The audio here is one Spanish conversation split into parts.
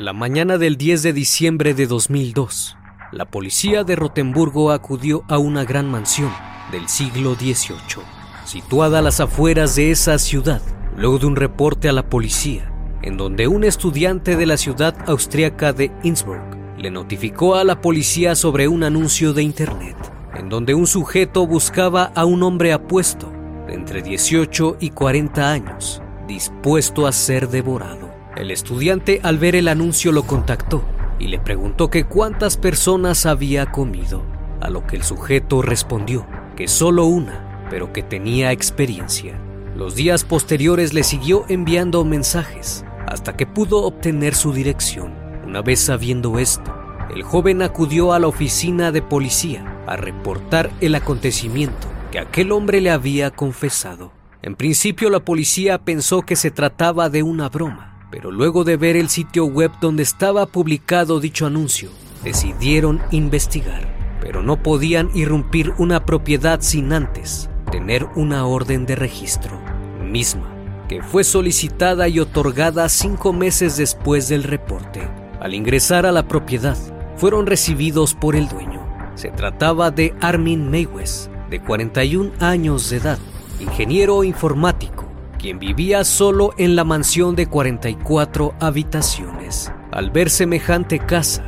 La mañana del 10 de diciembre de 2002, la policía de Rotemburgo acudió a una gran mansión del siglo XVIII, situada a las afueras de esa ciudad, luego de un reporte a la policía, en donde un estudiante de la ciudad austríaca de Innsbruck le notificó a la policía sobre un anuncio de internet, en donde un sujeto buscaba a un hombre apuesto de entre 18 y 40 años, dispuesto a ser devorado. El estudiante al ver el anuncio lo contactó y le preguntó que cuántas personas había comido, a lo que el sujeto respondió que solo una, pero que tenía experiencia. Los días posteriores le siguió enviando mensajes hasta que pudo obtener su dirección. Una vez sabiendo esto, el joven acudió a la oficina de policía a reportar el acontecimiento que aquel hombre le había confesado. En principio la policía pensó que se trataba de una broma, pero luego de ver el sitio web donde estaba publicado dicho anuncio, decidieron investigar, pero no podían irrumpir una propiedad sin antes tener una orden de registro, misma que fue solicitada y otorgada cinco meses después del reporte. Al ingresar a la propiedad, fueron recibidos por el dueño. Se trataba de Armin Meiwes, de 41 años de edad, ingeniero informático, quien vivía solo en la mansión de 44 habitaciones. Al ver semejante casa,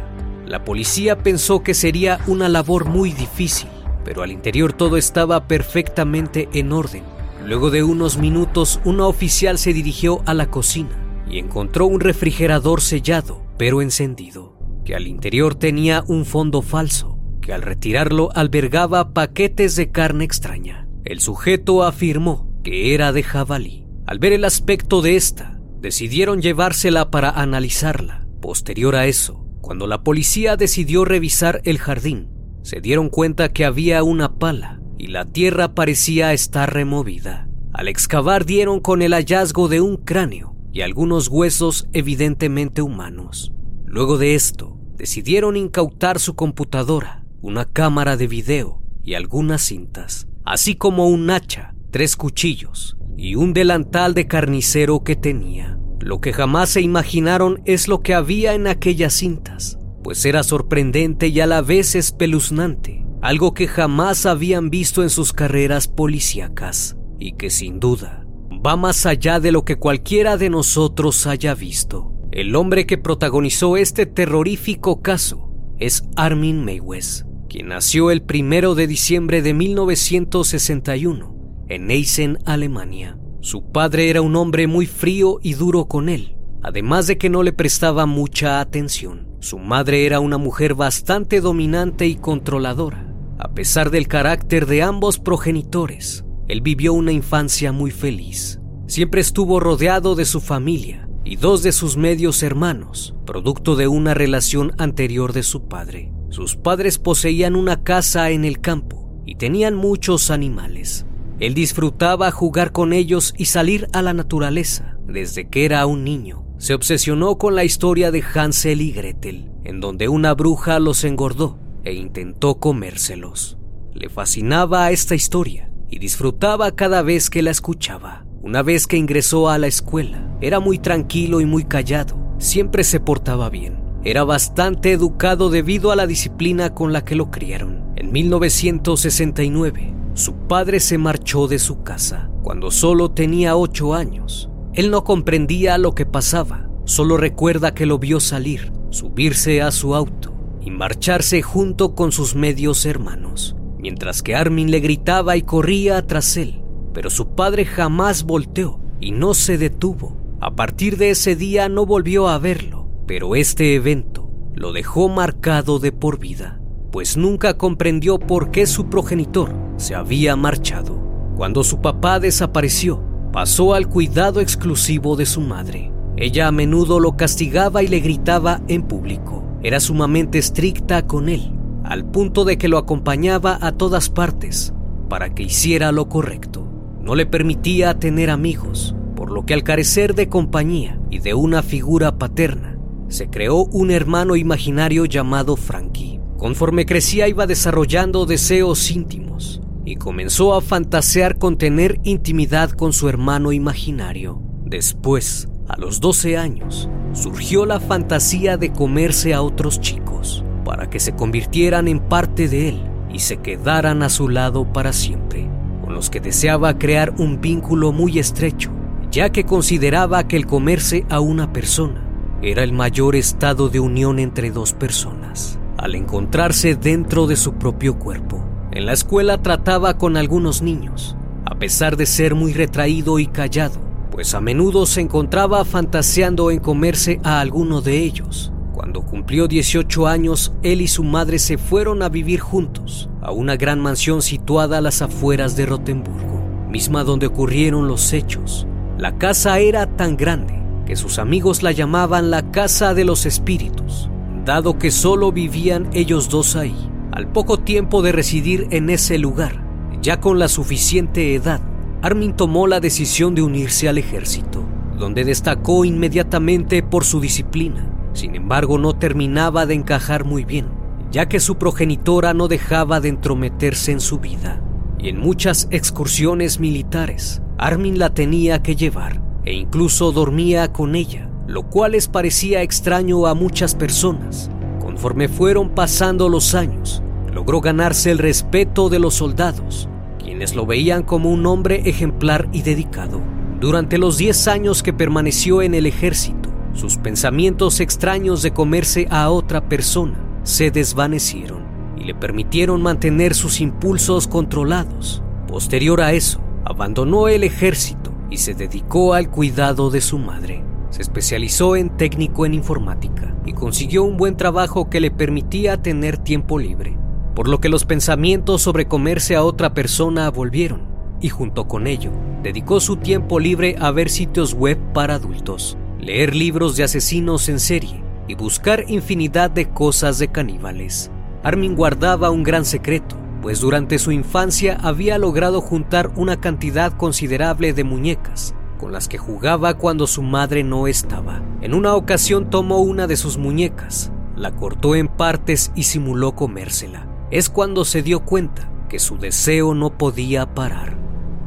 la policía pensó que sería una labor muy difícil, pero al interior todo estaba perfectamente en orden. Luego de unos minutos, una oficial se dirigió a la cocina y encontró un refrigerador sellado, pero encendido, que al interior tenía un fondo falso, que al retirarlo albergaba paquetes de carne extraña. El sujeto afirmó que era de jabalí. Al ver el aspecto de esta, decidieron llevársela para analizarla. Posterior a eso, cuando la policía decidió revisar el jardín, se dieron cuenta que había una pala y la tierra parecía estar removida. Al excavar dieron con el hallazgo de un cráneo y algunos huesos evidentemente humanos. Luego de esto, decidieron incautar su computadora, una cámara de video y algunas cintas, así como un hacha, tres cuchillos y un delantal de carnicero que tenía. Lo que jamás se imaginaron es lo que había en aquellas cintas, pues era sorprendente y a la vez espeluznante algo que jamás habían visto en sus carreras policíacas y que sin duda va más allá de lo que cualquiera de nosotros haya visto. El hombre que protagonizó este terrorífico caso es Armin Meiwes, quien nació el primero de diciembre de 1961 en Eisen, Alemania. Su padre era un hombre muy frío y duro con él, además de que no le prestaba mucha atención. Su madre era una mujer bastante dominante y controladora. A pesar del carácter de ambos progenitores, él vivió una infancia muy feliz. Siempre estuvo rodeado de su familia y dos de sus medios hermanos, producto de una relación anterior de su padre. Sus padres poseían una casa en el campo y tenían muchos animales. Él disfrutaba jugar con ellos y salir a la naturaleza desde que era un niño. Se obsesionó con la historia de Hansel y Gretel, en donde una bruja los engordó e intentó comérselos. Le fascinaba esta historia y disfrutaba cada vez que la escuchaba. Una vez que ingresó a la escuela, era muy tranquilo y muy callado. Siempre se portaba bien. Era bastante educado debido a la disciplina con la que lo criaron. En 1969, su padre se marchó de su casa cuando solo tenía ocho años. Él no comprendía lo que pasaba, solo recuerda que lo vio salir, subirse a su auto y marcharse junto con sus medios hermanos, mientras que Armin le gritaba y corría tras él, pero su padre jamás volteó y no se detuvo. A partir de ese día no volvió a verlo, pero este evento lo dejó marcado de por vida, pues nunca comprendió por qué su progenitor se había marchado. Cuando su papá desapareció, pasó al cuidado exclusivo de su madre. Ella a menudo lo castigaba y le gritaba en público. Era sumamente estricta con él, al punto de que lo acompañaba a todas partes para que hiciera lo correcto. No le permitía tener amigos, por lo que al carecer de compañía y de una figura paterna, se creó un hermano imaginario llamado Frankie. Conforme crecía iba desarrollando deseos íntimos y comenzó a fantasear con tener intimidad con su hermano imaginario. Después, a los 12 años, surgió la fantasía de comerse a otros chicos para que se convirtieran en parte de él y se quedaran a su lado para siempre, con los que deseaba crear un vínculo muy estrecho, ya que consideraba que el comerse a una persona era el mayor estado de unión entre dos personas, al encontrarse dentro de su propio cuerpo. En la escuela trataba con algunos niños, a pesar de ser muy retraído y callado, pues a menudo se encontraba fantaseando en comerse a alguno de ellos. Cuando cumplió 18 años, él y su madre se fueron a vivir juntos a una gran mansión situada a las afueras de Rotemburgo, misma donde ocurrieron los hechos. La casa era tan grande que sus amigos la llamaban la Casa de los Espíritus, dado que solo vivían ellos dos ahí. Al poco tiempo de residir en ese lugar, ya con la suficiente edad, Armin tomó la decisión de unirse al ejército, donde destacó inmediatamente por su disciplina. Sin embargo, no terminaba de encajar muy bien, ya que su progenitora no dejaba de entrometerse en su vida. Y en muchas excursiones militares, Armin la tenía que llevar e incluso dormía con ella, lo cual les parecía extraño a muchas personas. Conforme fueron pasando los años, logró ganarse el respeto de los soldados quienes lo veían como un hombre ejemplar y dedicado. Durante los 10 años que permaneció en el ejército, sus pensamientos extraños de comerse a otra persona se desvanecieron y le permitieron mantener sus impulsos controlados. Posterior a eso, abandonó el ejército y se dedicó al cuidado de su madre. Se especializó en técnico en informática y consiguió un buen trabajo que le permitía tener tiempo libre por lo que los pensamientos sobre comerse a otra persona volvieron, y junto con ello, dedicó su tiempo libre a ver sitios web para adultos, leer libros de asesinos en serie y buscar infinidad de cosas de caníbales. Armin guardaba un gran secreto, pues durante su infancia había logrado juntar una cantidad considerable de muñecas con las que jugaba cuando su madre no estaba. En una ocasión tomó una de sus muñecas, la cortó en partes y simuló comérsela es cuando se dio cuenta que su deseo no podía parar.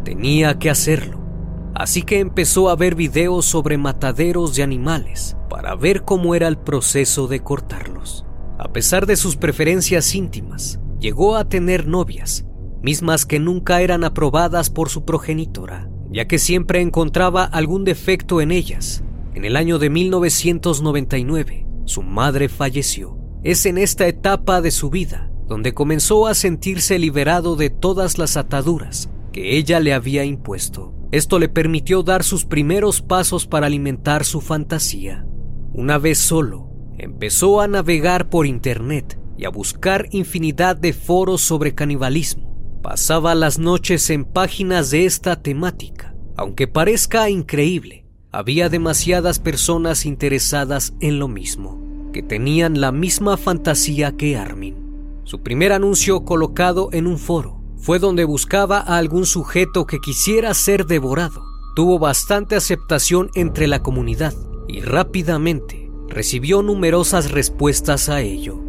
Tenía que hacerlo. Así que empezó a ver videos sobre mataderos de animales para ver cómo era el proceso de cortarlos. A pesar de sus preferencias íntimas, llegó a tener novias, mismas que nunca eran aprobadas por su progenitora, ya que siempre encontraba algún defecto en ellas. En el año de 1999, su madre falleció. Es en esta etapa de su vida donde comenzó a sentirse liberado de todas las ataduras que ella le había impuesto. Esto le permitió dar sus primeros pasos para alimentar su fantasía. Una vez solo, empezó a navegar por Internet y a buscar infinidad de foros sobre canibalismo. Pasaba las noches en páginas de esta temática. Aunque parezca increíble, había demasiadas personas interesadas en lo mismo, que tenían la misma fantasía que Armin. Su primer anuncio colocado en un foro fue donde buscaba a algún sujeto que quisiera ser devorado. Tuvo bastante aceptación entre la comunidad y rápidamente recibió numerosas respuestas a ello.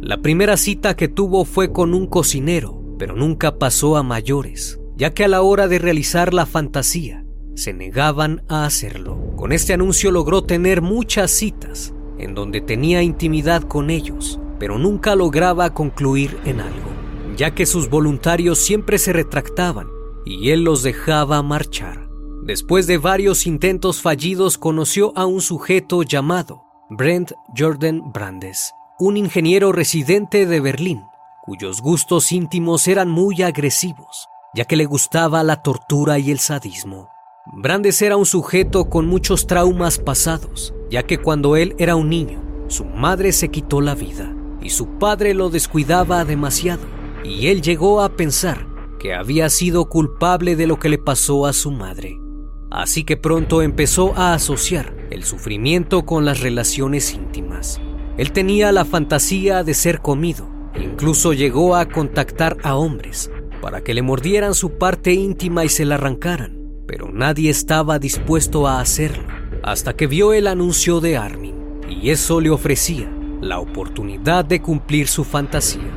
La primera cita que tuvo fue con un cocinero, pero nunca pasó a mayores, ya que a la hora de realizar la fantasía se negaban a hacerlo. Con este anuncio logró tener muchas citas en donde tenía intimidad con ellos pero nunca lograba concluir en algo, ya que sus voluntarios siempre se retractaban y él los dejaba marchar. Después de varios intentos fallidos conoció a un sujeto llamado Brent Jordan Brandes, un ingeniero residente de Berlín, cuyos gustos íntimos eran muy agresivos, ya que le gustaba la tortura y el sadismo. Brandes era un sujeto con muchos traumas pasados, ya que cuando él era un niño, su madre se quitó la vida y su padre lo descuidaba demasiado, y él llegó a pensar que había sido culpable de lo que le pasó a su madre. Así que pronto empezó a asociar el sufrimiento con las relaciones íntimas. Él tenía la fantasía de ser comido, incluso llegó a contactar a hombres para que le mordieran su parte íntima y se la arrancaran, pero nadie estaba dispuesto a hacerlo, hasta que vio el anuncio de Armin, y eso le ofrecía la oportunidad de cumplir su fantasía.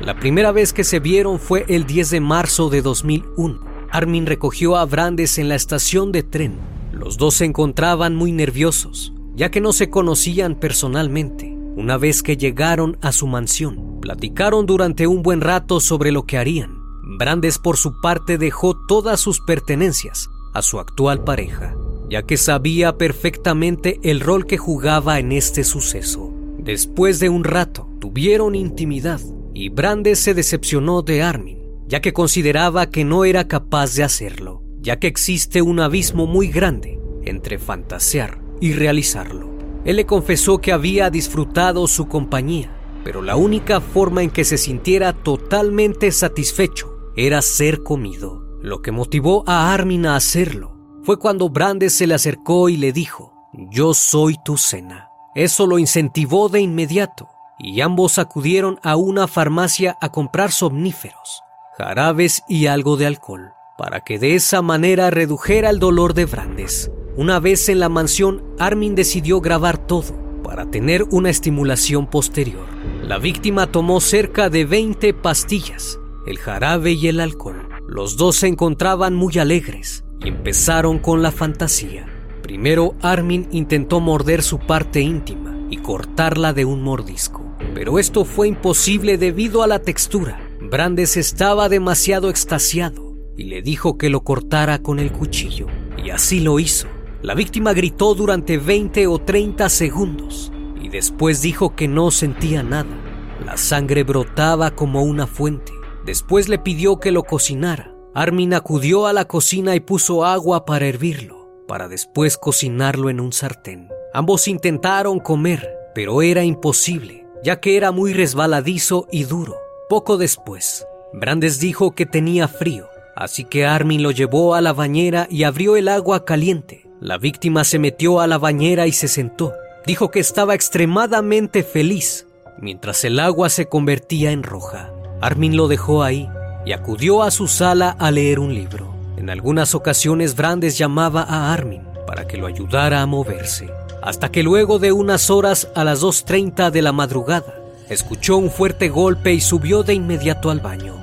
La primera vez que se vieron fue el 10 de marzo de 2001. Armin recogió a Brandes en la estación de tren. Los dos se encontraban muy nerviosos, ya que no se conocían personalmente. Una vez que llegaron a su mansión, platicaron durante un buen rato sobre lo que harían. Brandes por su parte dejó todas sus pertenencias a su actual pareja, ya que sabía perfectamente el rol que jugaba en este suceso. Después de un rato, tuvieron intimidad y Brandes se decepcionó de Armin, ya que consideraba que no era capaz de hacerlo, ya que existe un abismo muy grande entre fantasear y realizarlo. Él le confesó que había disfrutado su compañía, pero la única forma en que se sintiera totalmente satisfecho era ser comido. Lo que motivó a Armin a hacerlo fue cuando Brandes se le acercó y le dijo, yo soy tu cena. Eso lo incentivó de inmediato y ambos acudieron a una farmacia a comprar somníferos, jarabes y algo de alcohol, para que de esa manera redujera el dolor de Brandes. Una vez en la mansión, Armin decidió grabar todo para tener una estimulación posterior. La víctima tomó cerca de 20 pastillas, el jarabe y el alcohol. Los dos se encontraban muy alegres y empezaron con la fantasía. Primero Armin intentó morder su parte íntima y cortarla de un mordisco, pero esto fue imposible debido a la textura. Brandes estaba demasiado extasiado y le dijo que lo cortara con el cuchillo, y así lo hizo. La víctima gritó durante 20 o 30 segundos después dijo que no sentía nada. La sangre brotaba como una fuente. Después le pidió que lo cocinara. Armin acudió a la cocina y puso agua para hervirlo para después cocinarlo en un sartén. Ambos intentaron comer, pero era imposible, ya que era muy resbaladizo y duro. Poco después, Brandes dijo que tenía frío, así que Armin lo llevó a la bañera y abrió el agua caliente. La víctima se metió a la bañera y se sentó. Dijo que estaba extremadamente feliz, mientras el agua se convertía en roja. Armin lo dejó ahí y acudió a su sala a leer un libro. En algunas ocasiones Brandes llamaba a Armin para que lo ayudara a moverse, hasta que luego de unas horas a las 2.30 de la madrugada, escuchó un fuerte golpe y subió de inmediato al baño.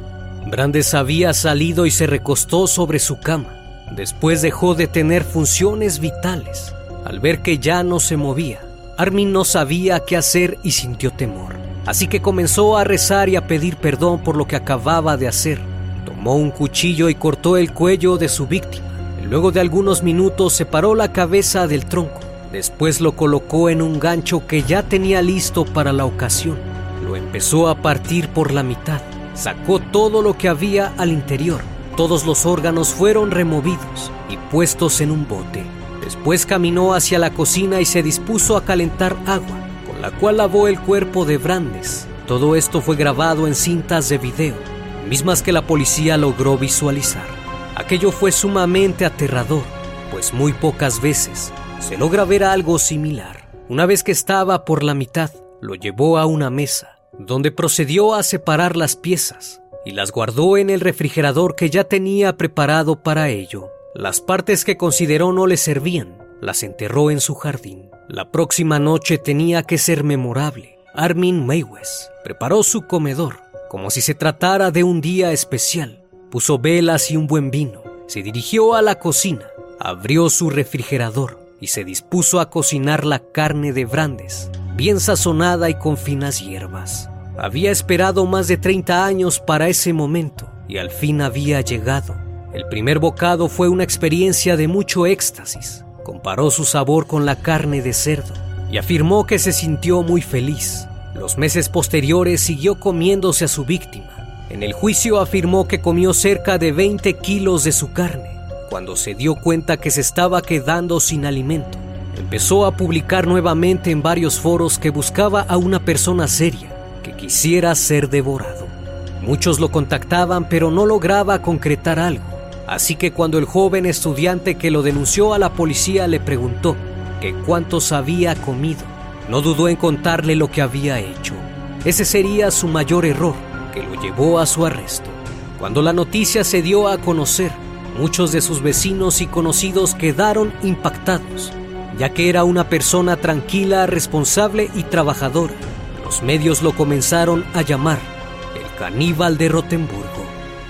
Brandes había salido y se recostó sobre su cama. Después dejó de tener funciones vitales. Al ver que ya no se movía, Armin no sabía qué hacer y sintió temor. así que comenzó a rezar y a pedir perdón por lo que acababa de hacer. Tomó un cuchillo y cortó el cuello de su víctima. Luego de algunos minutos separó la cabeza del tronco. Después lo colocó en un gancho que ya tenía listo para la ocasión. Lo empezó a partir por la mitad. Sacó todo lo que había al interior. Todos los órganos fueron removidos y puestos en un bote. Después caminó hacia la cocina y se dispuso a calentar agua, con la cual lavó el cuerpo de Brandes. Todo esto fue grabado en cintas de video, mismas que la policía logró visualizar. Aquello fue sumamente aterrador, pues muy pocas veces se logra ver algo similar. Una vez que estaba por la mitad, lo llevó a una mesa, donde procedió a separar las piezas y las guardó en el refrigerador que ya tenía preparado para ello. Las partes que consideró no le servían, las enterró en su jardín. La próxima noche tenía que ser memorable. Armin Maywes preparó su comedor, como si se tratara de un día especial. Puso velas y un buen vino. Se dirigió a la cocina, abrió su refrigerador y se dispuso a cocinar la carne de Brandes, bien sazonada y con finas hierbas. Había esperado más de 30 años para ese momento y al fin había llegado. El primer bocado fue una experiencia de mucho éxtasis. Comparó su sabor con la carne de cerdo y afirmó que se sintió muy feliz. Los meses posteriores siguió comiéndose a su víctima. En el juicio afirmó que comió cerca de 20 kilos de su carne. Cuando se dio cuenta que se estaba quedando sin alimento, empezó a publicar nuevamente en varios foros que buscaba a una persona seria que quisiera ser devorado. Muchos lo contactaban pero no lograba concretar algo. Así que cuando el joven estudiante que lo denunció a la policía le preguntó que cuántos había comido, no dudó en contarle lo que había hecho. Ese sería su mayor error, que lo llevó a su arresto. Cuando la noticia se dio a conocer, muchos de sus vecinos y conocidos quedaron impactados, ya que era una persona tranquila, responsable y trabajadora. Los medios lo comenzaron a llamar el caníbal de Rotemburgo.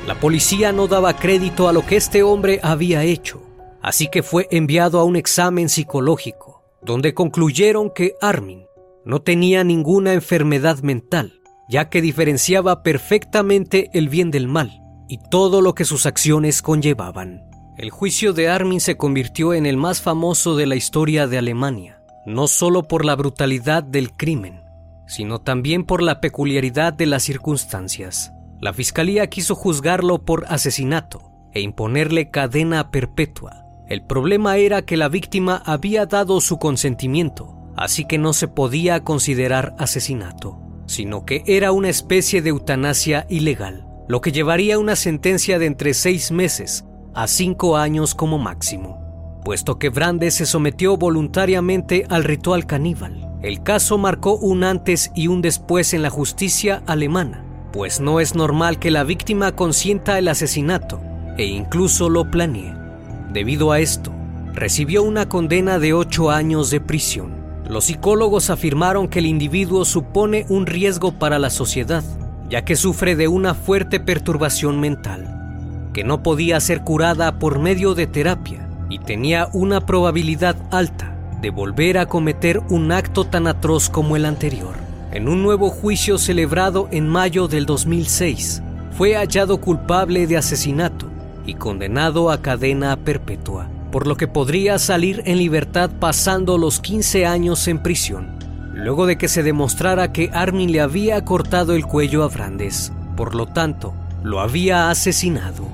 La policía no daba crédito a lo que este hombre había hecho, así que fue enviado a un examen psicológico, donde concluyeron que Armin no tenía ninguna enfermedad mental, ya que diferenciaba perfectamente el bien del mal y todo lo que sus acciones conllevaban. El juicio de Armin se convirtió en el más famoso de la historia de Alemania, no solo por la brutalidad del crimen, sino también por la peculiaridad de las circunstancias. La fiscalía quiso juzgarlo por asesinato e imponerle cadena perpetua. El problema era que la víctima había dado su consentimiento, así que no se podía considerar asesinato, sino que era una especie de eutanasia ilegal, lo que llevaría una sentencia de entre seis meses a cinco años como máximo, puesto que Brandes se sometió voluntariamente al ritual caníbal. El caso marcó un antes y un después en la justicia alemana, pues no es normal que la víctima consienta el asesinato e incluso lo planee. Debido a esto, recibió una condena de ocho años de prisión. Los psicólogos afirmaron que el individuo supone un riesgo para la sociedad, ya que sufre de una fuerte perturbación mental, que no podía ser curada por medio de terapia y tenía una probabilidad alta de volver a cometer un acto tan atroz como el anterior. En un nuevo juicio celebrado en mayo del 2006, fue hallado culpable de asesinato y condenado a cadena perpetua, por lo que podría salir en libertad pasando los 15 años en prisión, luego de que se demostrara que Armin le había cortado el cuello a Brandes, por lo tanto, lo había asesinado.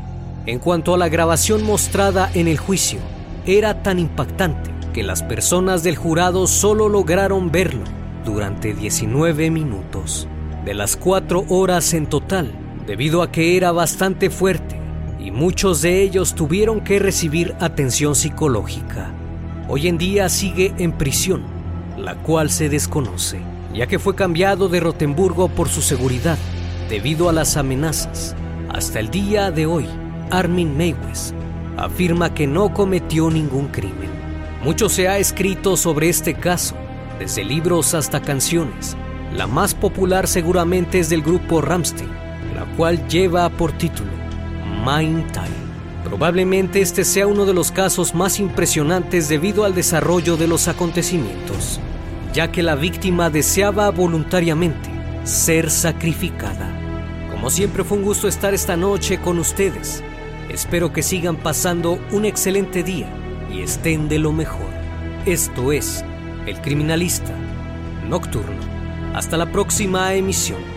En cuanto a la grabación mostrada en el juicio, era tan impactante que las personas del jurado solo lograron verlo durante 19 minutos, de las cuatro horas en total, debido a que era bastante fuerte y muchos de ellos tuvieron que recibir atención psicológica. Hoy en día sigue en prisión, la cual se desconoce, ya que fue cambiado de Rotemburgo por su seguridad, debido a las amenazas. Hasta el día de hoy, Armin Meiwes afirma que no cometió ningún crimen. Mucho se ha escrito sobre este caso, desde libros hasta canciones. La más popular seguramente es del grupo Ramstein, la cual lleva por título Mind Time. Probablemente este sea uno de los casos más impresionantes debido al desarrollo de los acontecimientos, ya que la víctima deseaba voluntariamente ser sacrificada. Como siempre fue un gusto estar esta noche con ustedes. Espero que sigan pasando un excelente día y estén de lo mejor. Esto es El Criminalista Nocturno. Hasta la próxima emisión.